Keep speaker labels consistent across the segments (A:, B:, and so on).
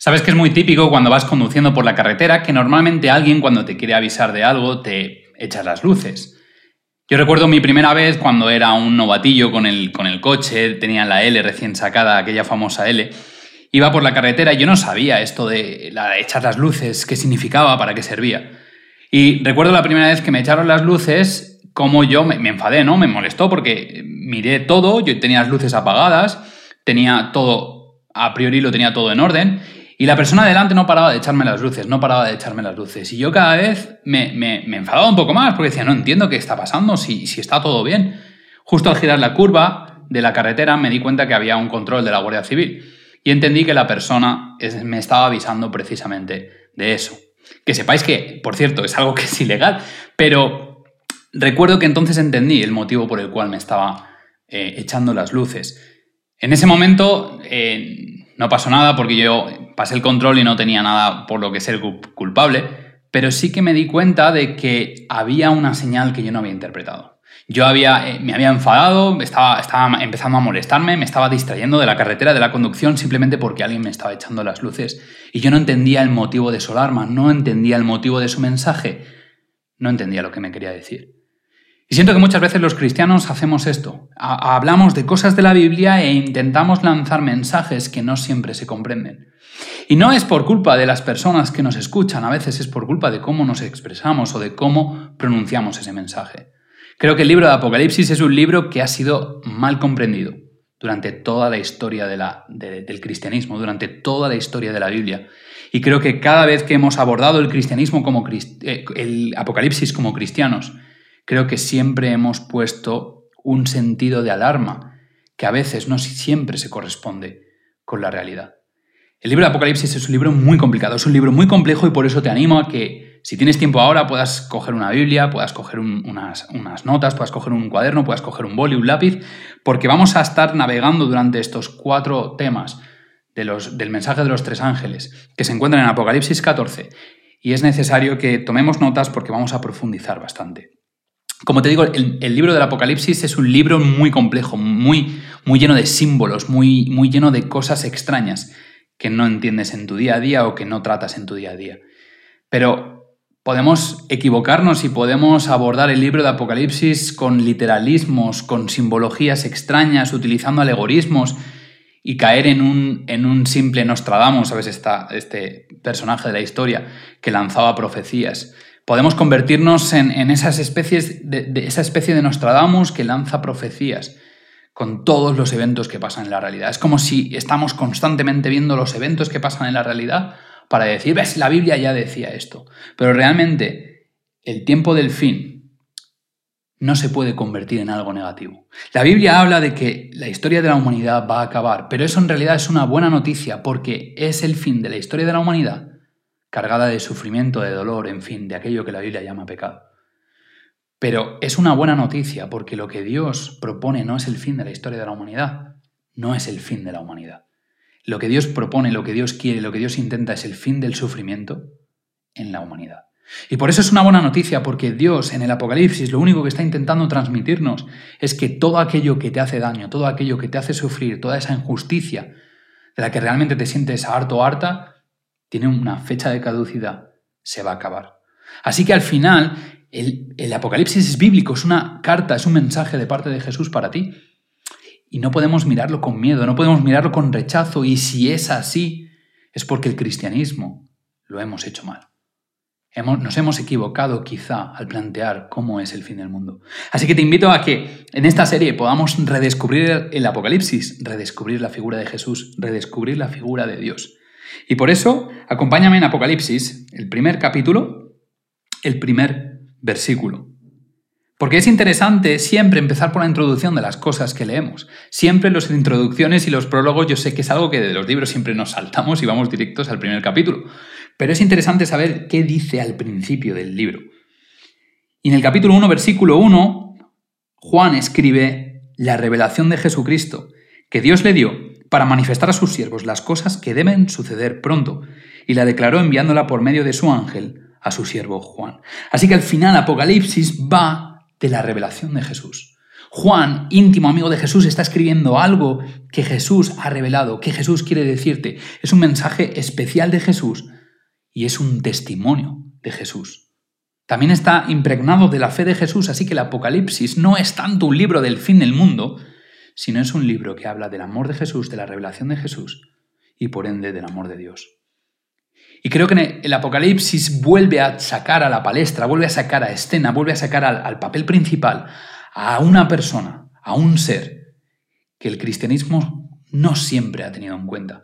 A: Sabes que es muy típico cuando vas conduciendo por la carretera que normalmente alguien cuando te quiere avisar de algo te echa las luces. Yo recuerdo mi primera vez cuando era un novatillo con el, con el coche, tenía la L recién sacada, aquella famosa L, iba por la carretera y yo no sabía esto de, la echar las luces, qué significaba, para qué servía. Y recuerdo la primera vez que me echaron las luces, como yo me, me enfadé, ¿no? Me molestó porque miré todo, yo tenía las luces apagadas, tenía todo, a priori lo tenía todo en orden, y la persona delante no paraba de echarme las luces, no paraba de echarme las luces. Y yo cada vez me, enfadaba un poco más porque decía, no entiendo qué está pasando, si, si está todo bien. Justo al girar la curva de la carretera me di cuenta que había un control de la Guardia Civil y entendí que la persona me estaba avisando precisamente de eso. Que sepáis que, por cierto, es algo que es ilegal, pero recuerdo que entonces entendí el motivo por el cual me estaba eh, echando las luces. En ese momento eh, no pasó nada porque yo pasé el control y no tenía nada por lo que ser culpable, pero sí que me di cuenta de que había una señal que yo no había interpretado. Yo había, eh, me había enfadado, estaba, estaba empezando a molestarme, me estaba distrayendo de la carretera, de la conducción, simplemente porque alguien me estaba echando las luces. Y yo no entendía el motivo de su alarma, no entendía el motivo de su mensaje, no entendía lo que me quería decir. Y siento que muchas veces los cristianos hacemos esto. hablamos de cosas de la Biblia e intentamos lanzar mensajes que no siempre se comprenden. Y no es por culpa de las personas que nos escuchan, a veces es por culpa de cómo nos expresamos o de cómo pronunciamos ese mensaje. Creo que el libro de Apocalipsis es un libro que ha sido mal comprendido durante toda la historia del cristianismo, durante toda la historia de la Biblia. Y creo que cada vez que hemos abordado el cristianismo como eh, el Apocalipsis como cristianos, creo que siempre hemos puesto un sentido de alarma que a veces no siempre se corresponde con la realidad. El libro de Apocalipsis es un libro muy complicado, es un libro muy complejo y por eso te animo a que si tienes tiempo ahora puedas coger una Biblia, puedas coger unas, notas, puedas coger un cuaderno, puedas coger un boli, un lápiz, porque vamos a estar navegando durante estos cuatro temas del mensaje de los tres ángeles que se encuentran en Apocalipsis 14 y es necesario que tomemos notas porque vamos a profundizar bastante. Como te digo, el, libro del Apocalipsis es un libro muy complejo, muy, muy lleno de símbolos, muy, muy lleno de cosas extrañas que no entiendes en tu día a día o que no tratas en tu día a día. Pero podemos equivocarnos y podemos abordar el libro de Apocalipsis con literalismos, con simbologías extrañas, utilizando alegorismos y caer en un, en un simple Nostradamus, ¿sabes? Esta, este personaje de la historia que lanzaba profecías. Podemos convertirnos en, esas especies de, esa especie de Nostradamus que lanza profecías con todos los eventos que pasan en la realidad. Es como si estamos constantemente viendo los eventos que pasan en la realidad para decir, ves, la Biblia ya decía esto. Pero realmente el tiempo del fin no se puede convertir en algo negativo. La Biblia habla de que la historia de la humanidad va a acabar, pero eso en realidad es una buena noticia porque es el fin de la historia de la humanidad cargada de sufrimiento, de dolor, en fin, de aquello que la Biblia llama pecado. Pero es una buena noticia porque lo que Dios propone no es el fin de la historia de la humanidad, no es el fin de la humanidad. Lo que Dios propone, lo que Dios quiere, lo que Dios intenta es el fin del sufrimiento en la humanidad. Y por eso es una buena noticia, porque Dios en el Apocalipsis lo único que está intentando transmitirnos es que todo aquello que te hace daño, todo aquello que te hace sufrir, toda esa injusticia de la que realmente te sientes harto o harta, tiene una fecha de caducidad, se va a acabar. Así que al final, el, el, Apocalipsis es bíblico, es una carta, es un mensaje de parte de Jesús para ti. Y no podemos mirarlo con miedo, no podemos mirarlo con rechazo. Y si es así, es porque el cristianismo lo hemos hecho mal. Hemos, nos hemos equivocado quizá al plantear cómo es el fin del mundo. Así que te invito a que en esta serie podamos redescubrir el Apocalipsis, redescubrir la figura de Jesús, redescubrir la figura de Dios. Y por eso, acompáñame en Apocalipsis, el primer capítulo, el primer versículo. Porque es interesante siempre empezar por la introducción de las cosas que leemos. Siempre las introducciones y los prólogos yo sé que es algo que de los libros siempre nos saltamos y vamos directos al primer capítulo. Pero es interesante saber qué dice al principio del libro. Y en el capítulo 1, versículo 1, Juan escribe la revelación de Jesucristo que Dios le dio para manifestar a sus siervos las cosas que deben suceder pronto, y la declaró enviándola por medio de su ángel a su siervo Juan. Así que al final Apocalipsis va de la revelación de Jesús. Juan, íntimo amigo de Jesús, está escribiendo algo que Jesús ha revelado, que Jesús quiere decirte. Es un mensaje especial de Jesús y es un testimonio de Jesús. También está impregnado de la fe de Jesús, así que el Apocalipsis no es tanto un libro del fin del mundo, sino es un libro que habla del amor de Jesús, de la revelación de Jesús y por ende del amor de Dios. Y creo que el Apocalipsis vuelve a sacar a la palestra, vuelve a sacar a escena, vuelve a sacar al, papel principal a una persona, a un ser, que el cristianismo no siempre ha tenido en cuenta.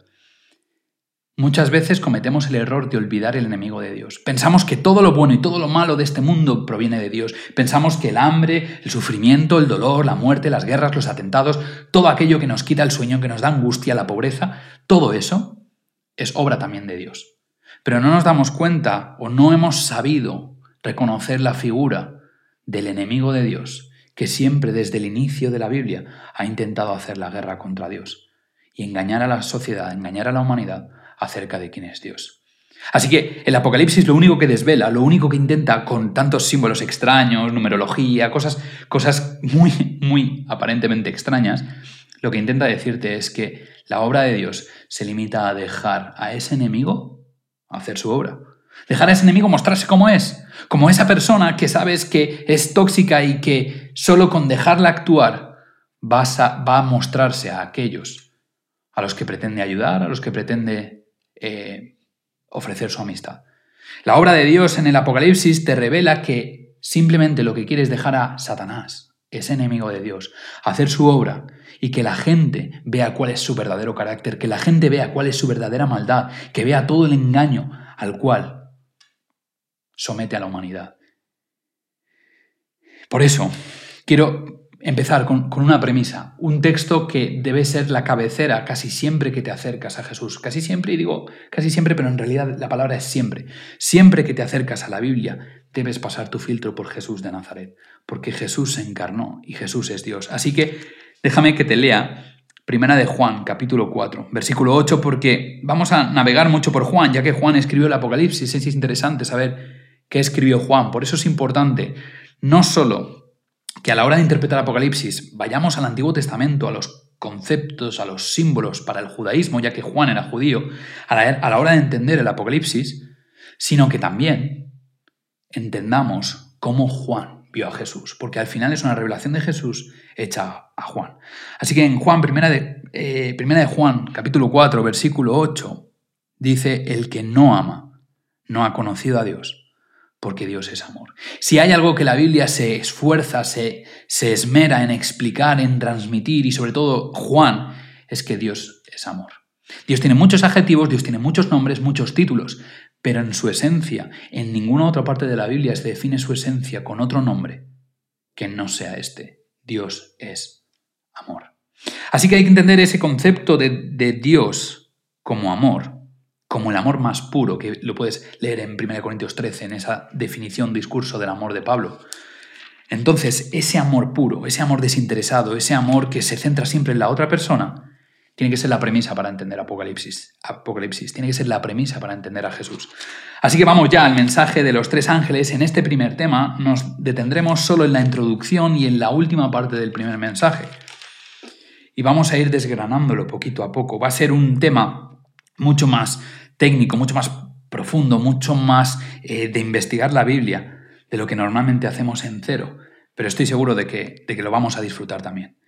A: Muchas veces cometemos el error de olvidar el enemigo de Dios. Pensamos que todo lo bueno y todo lo malo de este mundo proviene de Dios. Pensamos que el hambre, el sufrimiento, el dolor, la muerte, las guerras, los atentados, todo aquello que nos quita el sueño, que nos da angustia, la pobreza, todo eso es obra también de Dios. Pero no nos damos cuenta o no hemos sabido reconocer la figura del enemigo de Dios, que siempre desde el inicio de la Biblia ha intentado hacer la guerra contra Dios y engañar a la sociedad, engañar a la humanidad acerca de quién es Dios. Así que el Apocalipsis lo único que desvela, lo único que intenta con tantos símbolos extraños, numerología, cosas, cosas muy, muy aparentemente extrañas, lo que intenta decirte es que la obra de Dios se limita a dejar a ese enemigo hacer su obra. Dejar a ese enemigo mostrarse como es, como esa persona que sabes que es tóxica y que solo con dejarla actuar a, va a mostrarse a aquellos a los que pretende ayudar, a los que pretende eh, ofrecer su amistad. La obra de Dios en el Apocalipsis te revela que simplemente lo que quiere es dejar a Satanás, ese enemigo de Dios, hacer su obra y que la gente vea cuál es su verdadero carácter, que la gente vea cuál es su verdadera maldad, que vea todo el engaño al cual somete a la humanidad. Por eso, quiero empezar con, una premisa, un texto que debe ser la cabecera casi siempre que te acercas a Jesús. Casi siempre, y digo casi siempre, pero en realidad la palabra es siempre. Siempre que te acercas a la Biblia, debes pasar tu filtro por Jesús de Nazaret, porque Jesús se encarnó y Jesús es Dios. Así que déjame que te lea Primera de Juan, capítulo 4, versículo 8, porque vamos a navegar mucho por Juan, ya que Juan escribió el Apocalipsis, es interesante saber qué escribió Juan. Por eso es importante no solo que a la hora de interpretar Apocalipsis vayamos al Antiguo Testamento, a los conceptos, a los símbolos para el judaísmo, ya que Juan era judío, a la, hora de entender el Apocalipsis, sino que también entendamos cómo Juan vio a Jesús, porque al final es una revelación de Jesús hecha a Juan. Así que en Juan, primera de, eh, primera de Juan, capítulo 4, versículo 8, dice, el que no ama, no ha conocido a Dios porque Dios es amor. Si hay algo que la Biblia se esfuerza, se, se esmera en explicar, en transmitir, y sobre todo Juan, es que Dios es amor. Dios tiene muchos adjetivos, Dios tiene muchos nombres, muchos títulos, pero en su esencia, en ninguna otra parte de la Biblia se define su esencia con otro nombre que no sea este. Dios es amor. Así que hay que entender ese concepto de, de Dios como amor como el amor más puro, que lo puedes leer en 1 Corintios 13, en esa definición, discurso del amor de Pablo. Entonces, ese amor puro, ese amor desinteresado, ese amor que se centra siempre en la otra persona, tiene que ser la premisa para entender Apocalipsis. Apocalipsis, tiene que ser la premisa para entender a Jesús. Así que vamos ya al mensaje de los tres ángeles. En este primer tema nos detendremos solo en la introducción y en la última parte del primer mensaje. Y vamos a ir desgranándolo poquito a poco. Va a ser un tema mucho más técnico, mucho más profundo, mucho más eh, de investigar la Biblia de lo que normalmente hacemos en cero, pero estoy seguro de que, de que lo vamos a disfrutar también.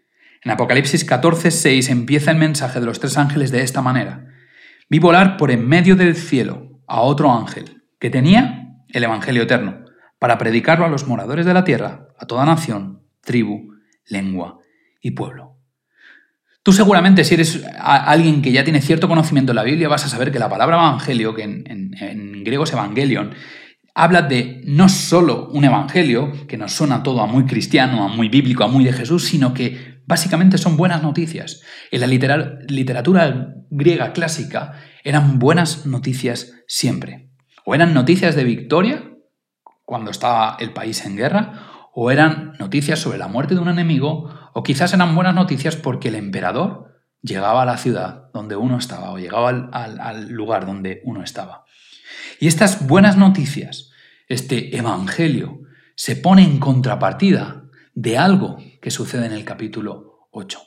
A: En Apocalipsis 14, 6 empieza el mensaje de los tres ángeles de esta manera. Vi volar por en medio del cielo a otro ángel que tenía el Evangelio eterno para predicarlo a los moradores de la tierra, a toda nación, tribu, lengua y pueblo. Tú seguramente si eres alguien que ya tiene cierto conocimiento de la Biblia vas a saber que la palabra evangelio, que en, griego es evangelion, habla de no solo un evangelio, que nos suena todo a muy cristiano, a muy bíblico, a muy de Jesús, sino que básicamente son buenas noticias. En la literatura griega clásica eran buenas noticias siempre. O eran noticias de victoria, cuando estaba el país en guerra, o eran noticias sobre la muerte de un enemigo, o quizás eran buenas noticias porque el emperador llegaba a la ciudad donde uno estaba, o llegaba al, lugar donde uno estaba. Y estas buenas noticias, este evangelio, se pone en contrapartida de algo que sucede en el capítulo 8.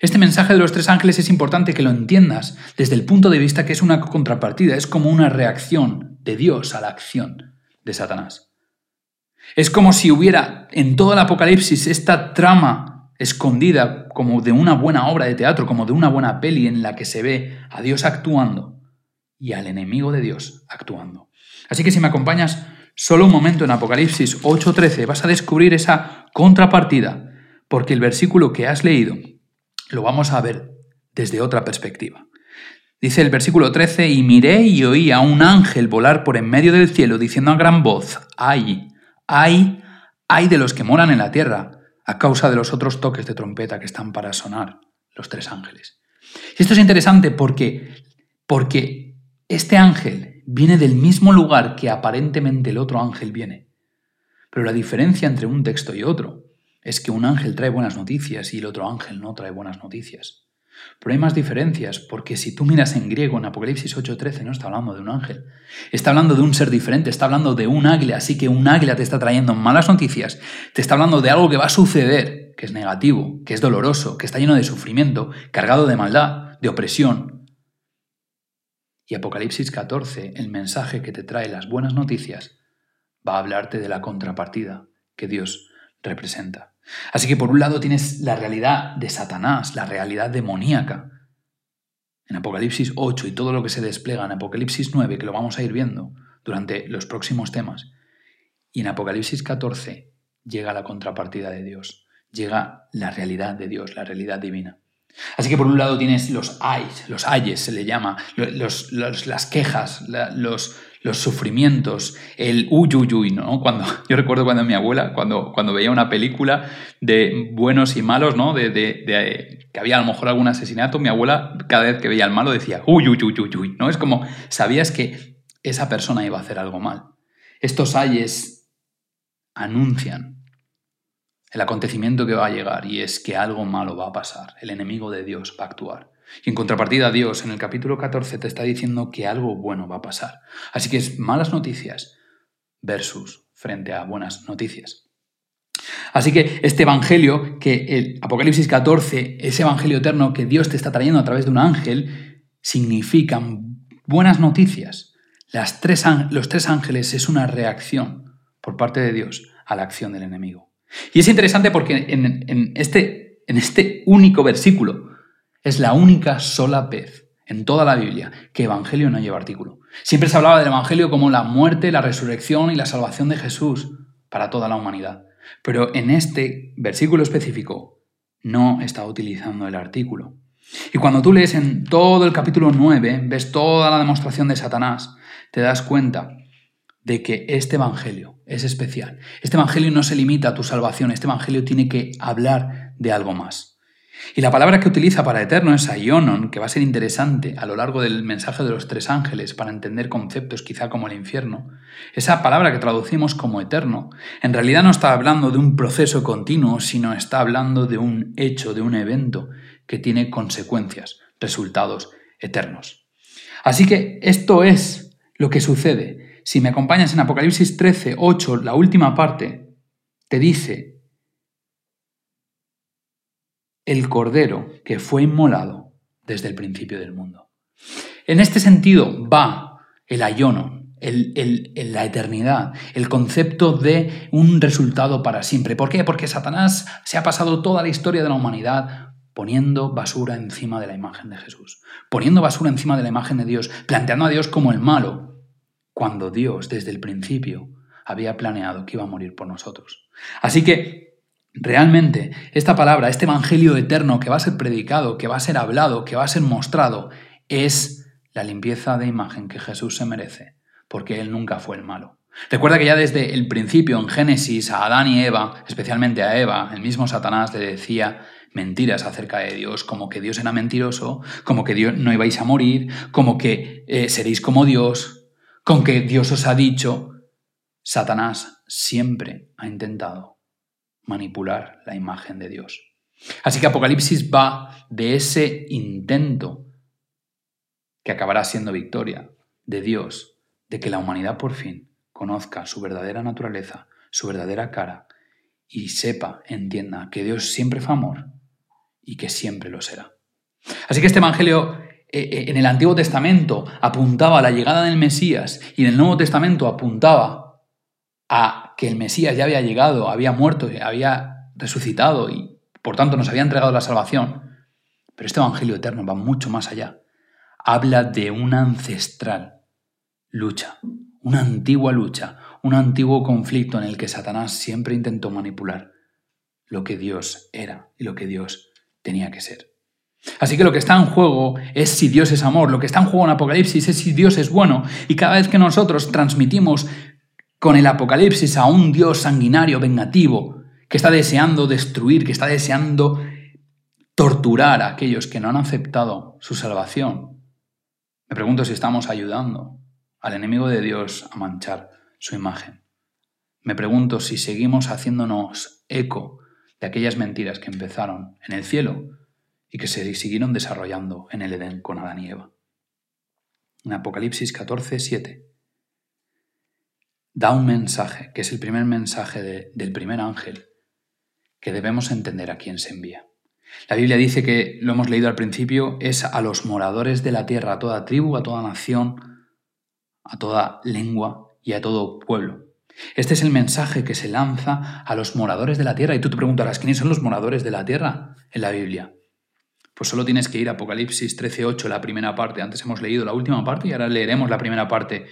A: Este mensaje de los tres ángeles es importante que lo entiendas desde el punto de vista que es una contrapartida, es como una reacción de Dios a la acción de Satanás. Es como si hubiera en todo el Apocalipsis esta trama escondida como de una buena obra de teatro, como de una buena peli en la que se ve a Dios actuando y al enemigo de Dios actuando. Así que si me acompañas solo un momento en Apocalipsis 8:13 vas a descubrir esa contrapartida, porque el versículo que has leído lo vamos a ver desde otra perspectiva. Dice el versículo 13, y miré y oí a un ángel volar por en medio del cielo diciendo a gran voz, ay, ay, ay de los que moran en la tierra, a causa de los otros toques de trompeta que están para sonar los tres ángeles. Y esto es interesante porque, porque este ángel viene del mismo lugar que aparentemente el otro ángel viene. Pero la diferencia entre un texto y otro es que un ángel trae buenas noticias y el otro ángel no trae buenas noticias. Pero hay más diferencias, porque si tú miras en griego en Apocalipsis 8:13 no está hablando de un ángel, está hablando de un ser diferente, está hablando de un águila, así que un águila te está trayendo malas noticias, te está hablando de algo que va a suceder, que es negativo, que es doloroso, que está lleno de sufrimiento, cargado de maldad, de opresión. Y Apocalipsis 14, el mensaje que te trae las buenas noticias, va a hablarte de la contrapartida que Dios representa. Así que por un lado tienes la realidad de Satanás, la realidad demoníaca, en Apocalipsis 8 y todo lo que se despliega en Apocalipsis 9, que lo vamos a ir viendo durante los próximos temas. Y en Apocalipsis 14 llega la contrapartida de Dios, llega la realidad de Dios, la realidad divina. Así que por un lado tienes los ayes, los ayes se le llama, las quejas, los, los sufrimientos, el uyuyuy, ¿no? Cuando, yo recuerdo cuando mi abuela, cuando, cuando veía una película de buenos y malos, ¿no? De, que había a lo mejor algún asesinato, mi abuela cada vez que veía al malo decía uyuyuyuy, ¿no? Es como, sabías que esa persona iba a hacer algo mal. Estos ayes anuncian el acontecimiento que va a llegar y es que algo malo va a pasar, el enemigo de Dios va a actuar. Y en contrapartida, Dios en el capítulo 14 te está diciendo que algo bueno va a pasar. Así que es malas noticias versus frente a buenas noticias. Así que este evangelio, que el Apocalipsis 14, ese evangelio eterno que Dios te está trayendo a través de un ángel, significan buenas noticias. Las tres, los tres ángeles es una reacción por parte de Dios a la acción del enemigo. Y es interesante porque en, este, en este único versículo, es la única sola vez en toda la Biblia que Evangelio no lleva artículo. Siempre se hablaba del Evangelio como la muerte, la resurrección y la salvación de Jesús para toda la humanidad. Pero en este versículo específico no está utilizando el artículo. Y cuando tú lees en todo el capítulo 9, ves toda la demostración de Satanás, te das cuenta de que este Evangelio es especial. Este Evangelio no se limita a tu salvación, este Evangelio tiene que hablar de algo más. Y la palabra que utiliza para eterno es aionon, que va a ser interesante a lo largo del mensaje de los tres ángeles para entender conceptos quizá como el infierno. Esa palabra que traducimos como eterno, en realidad no está hablando de un proceso continuo, sino está hablando de un hecho, de un evento que tiene consecuencias, resultados eternos. Así que esto es lo que sucede. Si me acompañas en Apocalipsis 13, 8, la última parte, te dice el Cordero que fue inmolado desde el principio del mundo. En este sentido va el ayono, la eternidad, el concepto de un resultado para siempre. ¿Por qué? Porque Satanás se ha pasado toda la historia de la humanidad poniendo basura encima de la imagen de Jesús, poniendo basura encima de la imagen de Dios, planteando a Dios como el malo, cuando Dios desde el principio había planeado que iba a morir por nosotros. Así que Realmente, esta palabra, este Evangelio eterno que va a ser predicado, que va a ser hablado, que va a ser mostrado, es la limpieza de imagen que Jesús se merece, porque Él nunca fue el malo. Recuerda que ya desde el principio, en Génesis, a Adán y Eva, especialmente a Eva, el mismo Satanás le decía mentiras acerca de Dios, como que Dios era mentiroso, como que Dios no ibais a morir, como que eh, seréis como Dios, con que Dios os ha dicho. Satanás siempre ha intentado manipular la imagen de Dios. Así que Apocalipsis va de ese intento que acabará siendo victoria de Dios, de que la humanidad por fin conozca su verdadera naturaleza, su verdadera cara, y sepa, entienda que Dios siempre fue amor y que siempre lo será. Así que este Evangelio eh, eh, en el Antiguo Testamento apuntaba a la llegada del Mesías y en el Nuevo Testamento apuntaba a que el Mesías ya había llegado, había muerto, había resucitado y por tanto nos había entregado la salvación. Pero este Evangelio eterno va mucho más allá. Habla de una ancestral lucha, una antigua lucha, un antiguo conflicto en el que Satanás siempre intentó manipular lo que Dios era y lo que Dios tenía que ser. Así que lo que está en juego es si Dios es amor, lo que está en juego en Apocalipsis es si Dios es bueno. Y cada vez que nosotros transmitimos con el Apocalipsis a un Dios sanguinario, vengativo, que está deseando destruir, que está deseando torturar a aquellos que no han aceptado su salvación, me pregunto si estamos ayudando al enemigo de Dios a manchar su imagen. Me pregunto si seguimos haciéndonos eco de aquellas mentiras que empezaron en el cielo y que se siguieron desarrollando en el Edén con Adán y Eva. En Apocalipsis 14, 7 da un mensaje, que es el primer mensaje del primer ángel, que debemos entender a quién se envía. La Biblia dice que, lo hemos leído al principio, es a los moradores de la tierra, a toda tribu, a toda nación, a toda lengua y a todo pueblo. Este es el mensaje que se lanza a los moradores de la tierra. Y tú te preguntarás, ¿quiénes son los moradores de la tierra en la Biblia? Pues solo tienes que ir a Apocalipsis 13.8, la primera parte. Antes hemos leído la última parte y ahora leeremos la primera parte.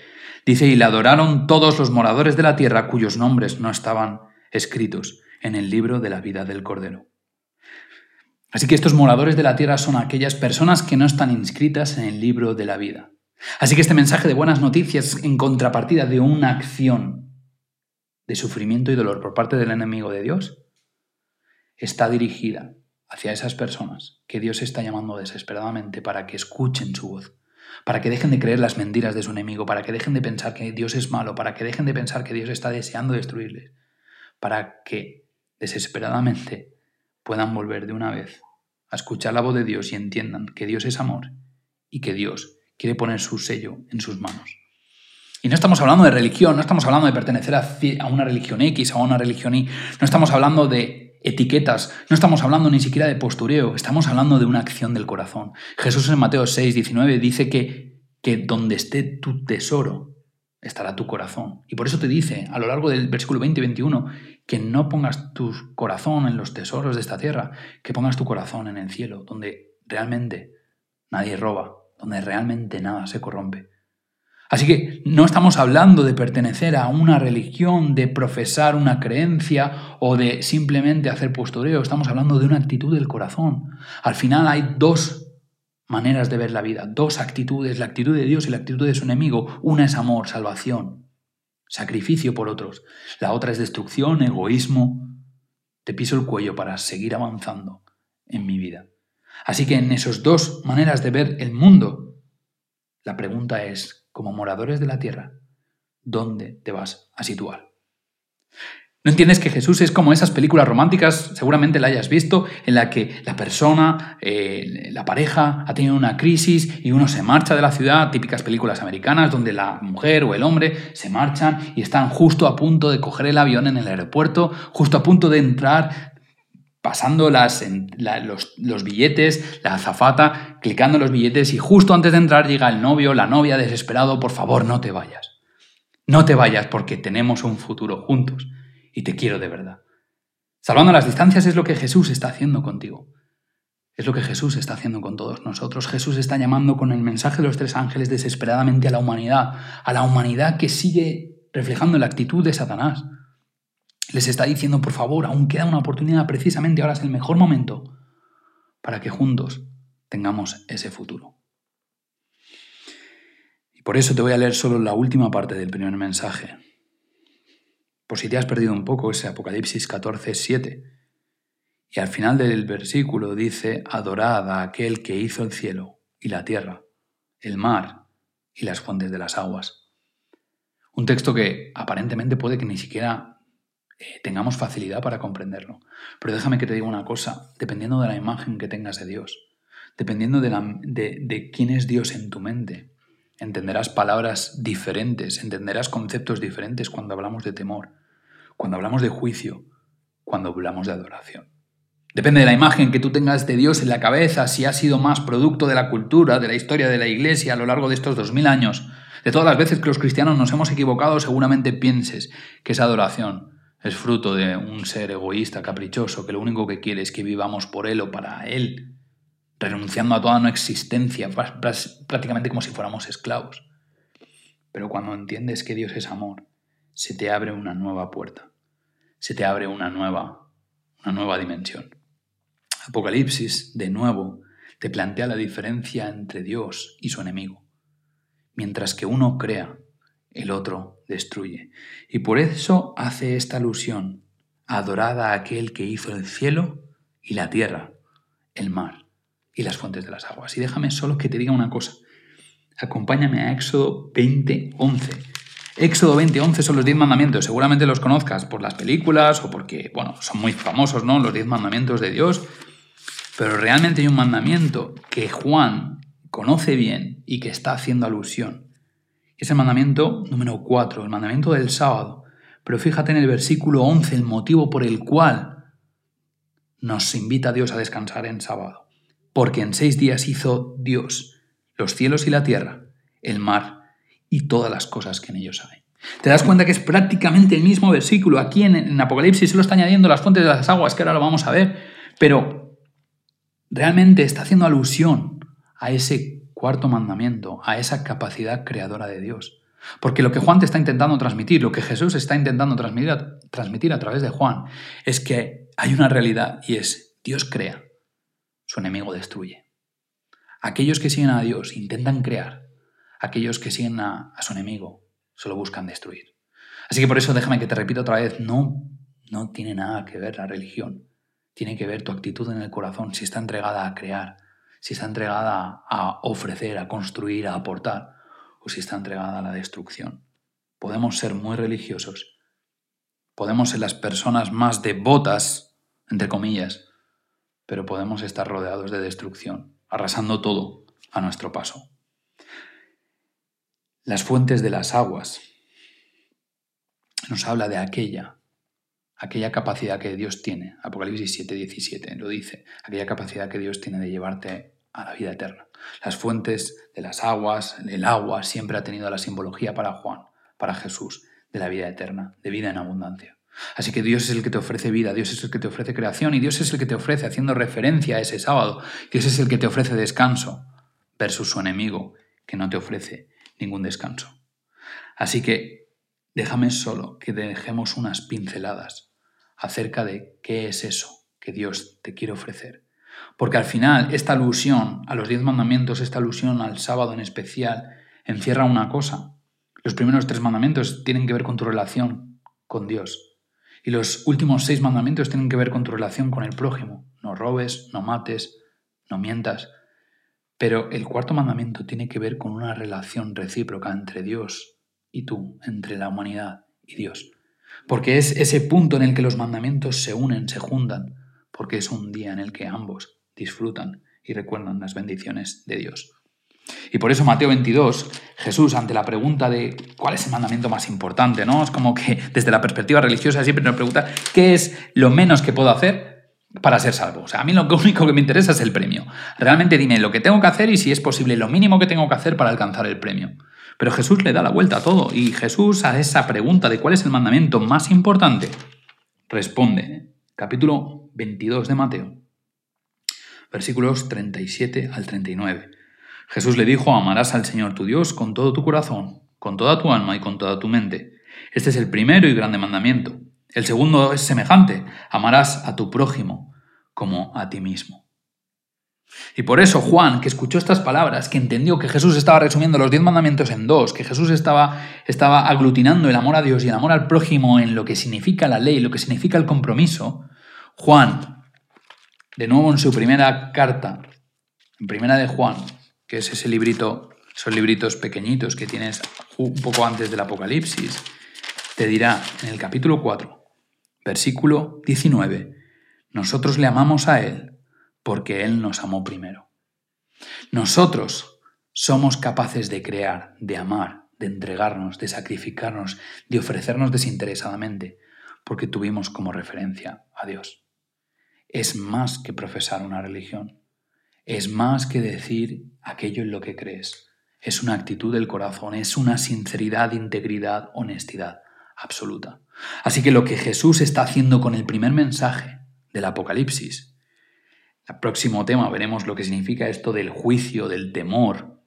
A: Dice, y le adoraron todos los moradores de la tierra cuyos nombres no estaban escritos en el libro de la vida del Cordero. Así que estos moradores de la tierra son aquellas personas que no están inscritas en el libro de la vida. Así que este mensaje de buenas noticias en contrapartida de una acción de sufrimiento y dolor por parte del enemigo de Dios está dirigida hacia esas personas que Dios está llamando desesperadamente para que escuchen su voz, para que dejen de creer las mentiras de su enemigo, para que dejen de pensar que Dios es malo, para que dejen de pensar que Dios está deseando destruirles, para que desesperadamente puedan volver de una vez a escuchar la voz de Dios y entiendan que Dios es amor y que Dios quiere poner su sello en sus manos. Y no estamos hablando de religión, no estamos hablando de pertenecer a una religión X o a una religión Y, no estamos hablando de etiquetas, no estamos hablando ni siquiera de postureo, estamos hablando de una acción del corazón. Jesús en Mateo 6, 19 dice que, que donde esté tu tesoro, estará tu corazón. Y por eso te dice a lo largo del versículo 20 y 21 que no pongas tu corazón en los tesoros de esta tierra, que pongas tu corazón en el cielo, donde realmente nadie roba, donde realmente nada se corrompe. Así que no estamos hablando de pertenecer a una religión, de profesar una creencia o de simplemente hacer postureo, estamos hablando de una actitud del corazón. Al final hay dos maneras de ver la vida, dos actitudes, la actitud de Dios y la actitud de su enemigo. Una es amor, salvación, sacrificio por otros. La otra es destrucción, egoísmo. Te piso el cuello para seguir avanzando en mi vida. Así que en esas dos maneras de ver el mundo, la pregunta es, como moradores de la tierra, ¿dónde te vas a situar? ¿No entiendes que Jesús es como esas películas románticas, seguramente la hayas visto, en la que la persona, eh, la pareja, ha tenido una crisis y uno se marcha de la ciudad, típicas películas americanas, donde la mujer o el hombre se marchan y están justo a punto de coger el avión en el aeropuerto, justo a punto de entrar, pasando los, los billetes, la azafata, clicando los billetes y justo antes de entrar llega el novio, la novia desesperado, por favor, no te vayas. No te vayas porque tenemos un futuro juntos y te quiero de verdad. Salvando las distancias es lo que Jesús está haciendo contigo. Es lo que Jesús está haciendo con todos nosotros. Jesús está llamando con el mensaje de los tres ángeles desesperadamente a la humanidad, a la humanidad que sigue reflejando la actitud de Satanás. Les está diciendo, por favor, aún queda una oportunidad, precisamente ahora es el mejor momento para que juntos tengamos ese futuro. Y por eso te voy a leer solo la última parte del primer mensaje, por si te has perdido un poco ese Apocalipsis 14, 7. Y al final del versículo dice, adorad a aquel que hizo el cielo y la tierra, el mar y las fuentes de las aguas. Un texto que aparentemente puede que ni siquiera tengamos facilidad para comprenderlo. Pero déjame que te diga una cosa, dependiendo de la imagen que tengas de Dios, dependiendo de, de quién es Dios en tu mente, entenderás palabras diferentes, entenderás conceptos diferentes cuando hablamos de temor cuando hablamos de juicio, cuando hablamos de adoración. Depende de la imagen que tú tengas de Dios en la cabeza, si ha sido más producto de la cultura, de la historia de la Iglesia a lo largo de estos dos mil años. De todas las veces que los cristianos nos hemos equivocado, seguramente pienses que esa adoración es fruto de un ser egoísta, caprichoso, que lo único que quiere es que vivamos por Él o para Él, renunciando a toda nuestra existencia, prácticamente como si fuéramos esclavos. Pero cuando entiendes que Dios es amor, se te abre una nueva puerta, se te abre una nueva, una nueva dimensión. Apocalipsis, de nuevo, te plantea la diferencia entre Dios y su enemigo. Mientras que uno crea, el otro destruye. Y por eso hace esta alusión, adorada a aquel que hizo el cielo y la tierra, el mar y las fuentes de las aguas. Y déjame solo que te diga una cosa. Acompáñame a Éxodo 20:11. Éxodo 20:11 son los diez mandamientos. Seguramente los conozcas por las películas o porque, bueno, son muy famosos, ¿no? Los diez mandamientos de Dios. Pero realmente hay un mandamiento que Juan conoce bien y que está haciendo alusión. Es el mandamiento número 4, el mandamiento del sábado. Pero fíjate en el versículo 11 el motivo por el cual nos invita Dios a descansar en sábado. Porque en seis días hizo Dios los cielos y la tierra, el mar y todas las cosas que en ellos hay. Te das cuenta que es prácticamente el mismo versículo. Aquí en, Apocalipsis se lo está añadiendo las fuentes de las aguas, que ahora lo vamos a ver. Pero realmente está haciendo alusión a ese cuarto mandamiento, a esa capacidad creadora de Dios. Porque lo que Juan te está intentando transmitir, lo que Jesús está intentando transmitir a, través de Juan, es que hay una realidad y es Dios crea, su enemigo destruye. Aquellos que siguen a Dios intentan crear, aquellos que siguen a, a su enemigo solo buscan destruir. Así que por eso déjame que te repita otra vez, no, no tiene nada que ver la religión tiene que ver tu actitud en el corazón, si está entregada a crear, si está entregada a ofrecer, a construir, a aportar, o si está entregada a la destrucción. Podemos ser muy religiosos, podemos ser las personas más devotas, entre comillas, pero podemos estar rodeados de destrucción, arrasando todo a nuestro paso. Las fuentes de las aguas nos habla de aquella aquella capacidad que Dios tiene, Apocalipsis 7, 17 lo dice, aquella capacidad que Dios tiene de llevarte a la vida eterna. Las fuentes de las aguas, el agua siempre ha tenido la simbología para Juan, para Jesús, de la vida eterna, de vida en abundancia. Así que Dios es el que te ofrece vida, Dios es el que te ofrece creación y Dios es el que te ofrece, haciendo referencia a ese sábado, Dios es el que te ofrece descanso versus su enemigo, que no te ofrece ningún descanso. Así que déjame solo que dejemos unas pinceladas acerca de qué es eso que Dios te quiere ofrecer. Porque al final esta alusión a los diez mandamientos, esta alusión al sábado en especial, encierra una cosa. Los primeros tres mandamientos tienen que ver con tu relación con Dios. Y los últimos seis mandamientos tienen que ver con tu relación con el prójimo. No robes, no mates, no mientas. Pero el cuarto mandamiento tiene que ver con una relación recíproca entre Dios y tú, entre la humanidad y Dios porque es ese punto en el que los mandamientos se unen, se juntan, porque es un día en el que ambos disfrutan y recuerdan las bendiciones de Dios. Y por eso Mateo 22, Jesús, ante la pregunta de cuál es el mandamiento más importante, ¿no? Es como que desde la perspectiva religiosa siempre nos pregunta qué es lo menos que puedo hacer para ser salvo. O sea, a mí lo único que me interesa es el premio. Realmente dime lo que tengo que hacer y si es posible lo mínimo que tengo que hacer para alcanzar el premio. Pero Jesús le da la vuelta a todo y Jesús a esa pregunta de cuál es el mandamiento más importante, responde, capítulo 22 de Mateo, versículos 37 al 39. Jesús le dijo, amarás al Señor tu Dios con todo tu corazón, con toda tu alma y con toda tu mente. Este es el primero y grande mandamiento. El segundo es semejante, amarás a tu prójimo como a ti mismo. Y por eso Juan, que escuchó estas palabras, que entendió que Jesús estaba resumiendo los diez mandamientos en dos, que Jesús estaba, estaba aglutinando el amor a Dios y el amor al prójimo en lo que significa la ley, lo que significa el compromiso, Juan, de nuevo en su primera carta, en primera de Juan, que es ese librito, esos libritos pequeñitos que tienes un poco antes del Apocalipsis, te dirá en el capítulo 4, versículo 19, nosotros le amamos a Él porque Él nos amó primero. Nosotros somos capaces de crear, de amar, de entregarnos, de sacrificarnos, de ofrecernos desinteresadamente, porque tuvimos como referencia a Dios. Es más que profesar una religión. Es más que decir aquello en lo que crees. Es una actitud del corazón, es una sinceridad, integridad, honestidad absoluta. Así que lo que Jesús está haciendo con el primer mensaje del Apocalipsis, el próximo tema veremos lo que significa esto del juicio, del temor,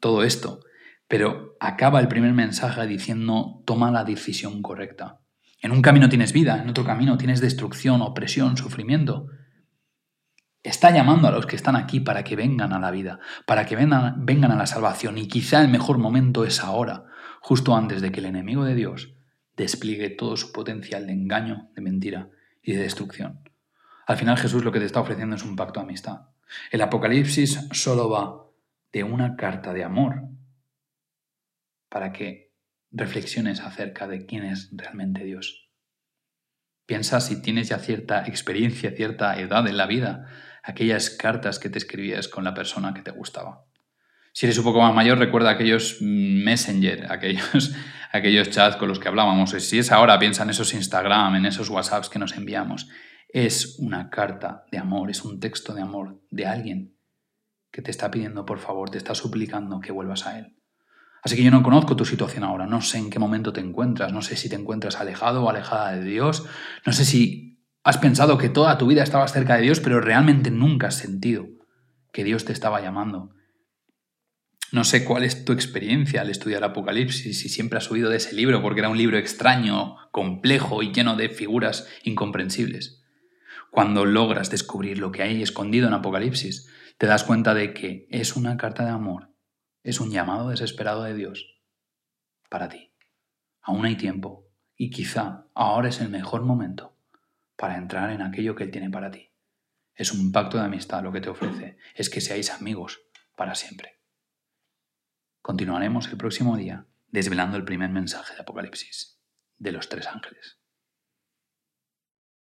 A: todo esto, pero acaba el primer mensaje diciendo toma la decisión correcta. En un camino tienes vida, en otro camino tienes destrucción, opresión, sufrimiento. Está llamando a los que están aquí para que vengan a la vida, para que vengan, vengan a la salvación y quizá el mejor momento es ahora, justo antes de que el enemigo de Dios despliegue todo su potencial de engaño, de mentira y de destrucción. Al final Jesús lo que te está ofreciendo es un pacto de amistad. El Apocalipsis solo va de una carta de amor para que reflexiones acerca de quién es realmente Dios. Piensa si tienes ya cierta experiencia, cierta edad en la vida, aquellas cartas que te escribías con la persona que te gustaba. Si eres un poco más mayor, recuerda aquellos Messenger, aquellos, aquellos chats con los que hablábamos. Si es ahora, piensa en esos Instagram, en esos WhatsApps que nos enviamos. Es una carta de amor, es un texto de amor de alguien que te está pidiendo por favor, te está suplicando que vuelvas a Él. Así que yo no conozco tu situación ahora, no sé en qué momento te encuentras, no sé si te encuentras alejado o alejada de Dios, no sé si has pensado que toda tu vida estabas cerca de Dios, pero realmente nunca has sentido que Dios te estaba llamando. No sé cuál es tu experiencia al estudiar Apocalipsis, si siempre has oído de ese libro porque era un libro extraño, complejo y lleno de figuras incomprensibles. Cuando logras descubrir lo que hay escondido en Apocalipsis, te das cuenta de que es una carta de amor es un llamado desesperado de Dios para ti. Aún hay tiempo y quizá ahora es el mejor momento para entrar en aquello que Él tiene para ti. Es un pacto de amistad lo que te ofrece, es que seáis amigos para siempre. Continuaremos el próximo día desvelando el primer mensaje de Apocalipsis de los tres ángeles.